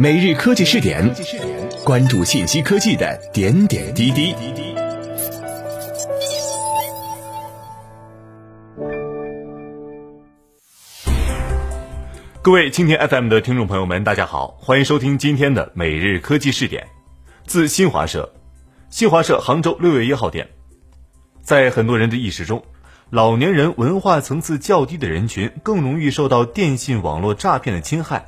每日科技试点，关注信息科技的点点滴滴。各位蜻蜓 FM 的听众朋友们，大家好，欢迎收听今天的每日科技试点。自新华社，新华社杭州六月一号电，在很多人的意识中，老年人文化层次较低的人群更容易受到电信网络诈骗的侵害。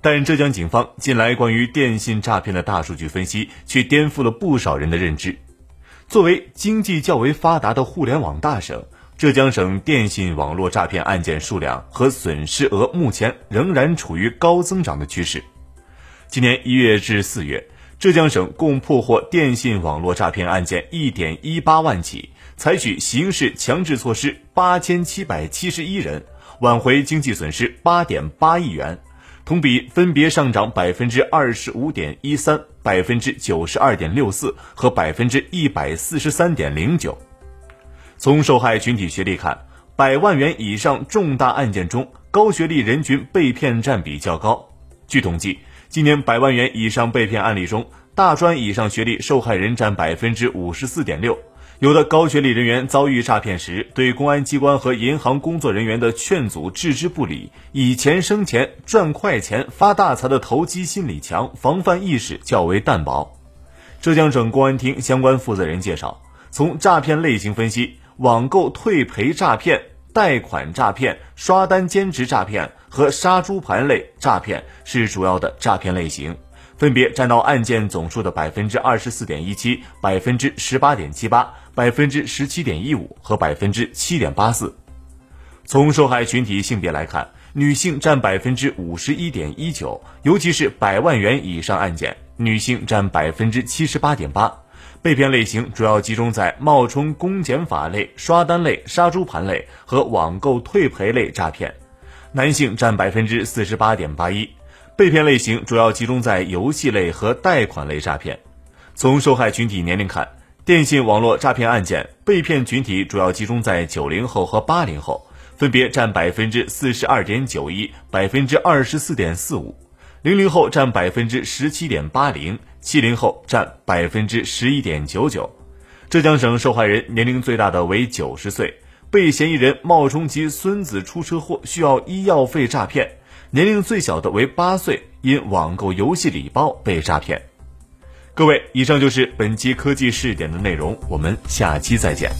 但浙江警方近来关于电信诈骗的大数据分析，却颠覆了不少人的认知。作为经济较为发达的互联网大省，浙江省电信网络诈骗案件数量和损失额目前仍然处于高增长的趋势。今年一月至四月，浙江省共破获电信网络诈骗案件一点一八万起，采取刑事强制措施八千七百七十一人，挽回经济损失八点八亿元。同比分别上涨百分之二十五点一三、百分之九十二点六四和百分之一百四十三点零九。从受害群体学历看，百万元以上重大案件中，高学历人群被骗占比较高。据统计，今年百万元以上被骗案例中，大专以上学历受害人占百分之五十四点六。有的高学历人员遭遇诈骗时，对公安机关和银行工作人员的劝阻置之不理，以钱生钱、赚快钱、发大财的投机心理强，防范意识较为淡薄。浙江省公安厅相关负责人介绍，从诈骗类型分析，网购退赔诈骗、贷款诈骗、刷单兼职诈骗和杀猪盘类诈骗是主要的诈骗类型。分别占到案件总数的百分之二十四点一七、百分之十八点七八、百分之十七点一五和百分之七点八四。从受害群体性别来看，女性占百分之五十一点一九，尤其是百万元以上案件，女性占百分之七十八点八。被骗类型主要集中在冒充公检法类、刷单类、杀猪盘类和网购退赔类诈骗，男性占百分之四十八点八一。被骗类型主要集中在游戏类和贷款类诈骗。从受害群体年龄看，电信网络诈骗案件被骗群体主要集中在九零后和八零后，分别占百分之四十二点九一、百分之二十四点四五；零零后占百分之十七点八零，七零后占百分之十一点九九。浙江省受害人年龄最大的为九十岁，被嫌疑人冒充其孙子出车祸需要医药费诈骗。年龄最小的为八岁，因网购游戏礼包被诈骗。各位，以上就是本期科技试点的内容，我们下期再见。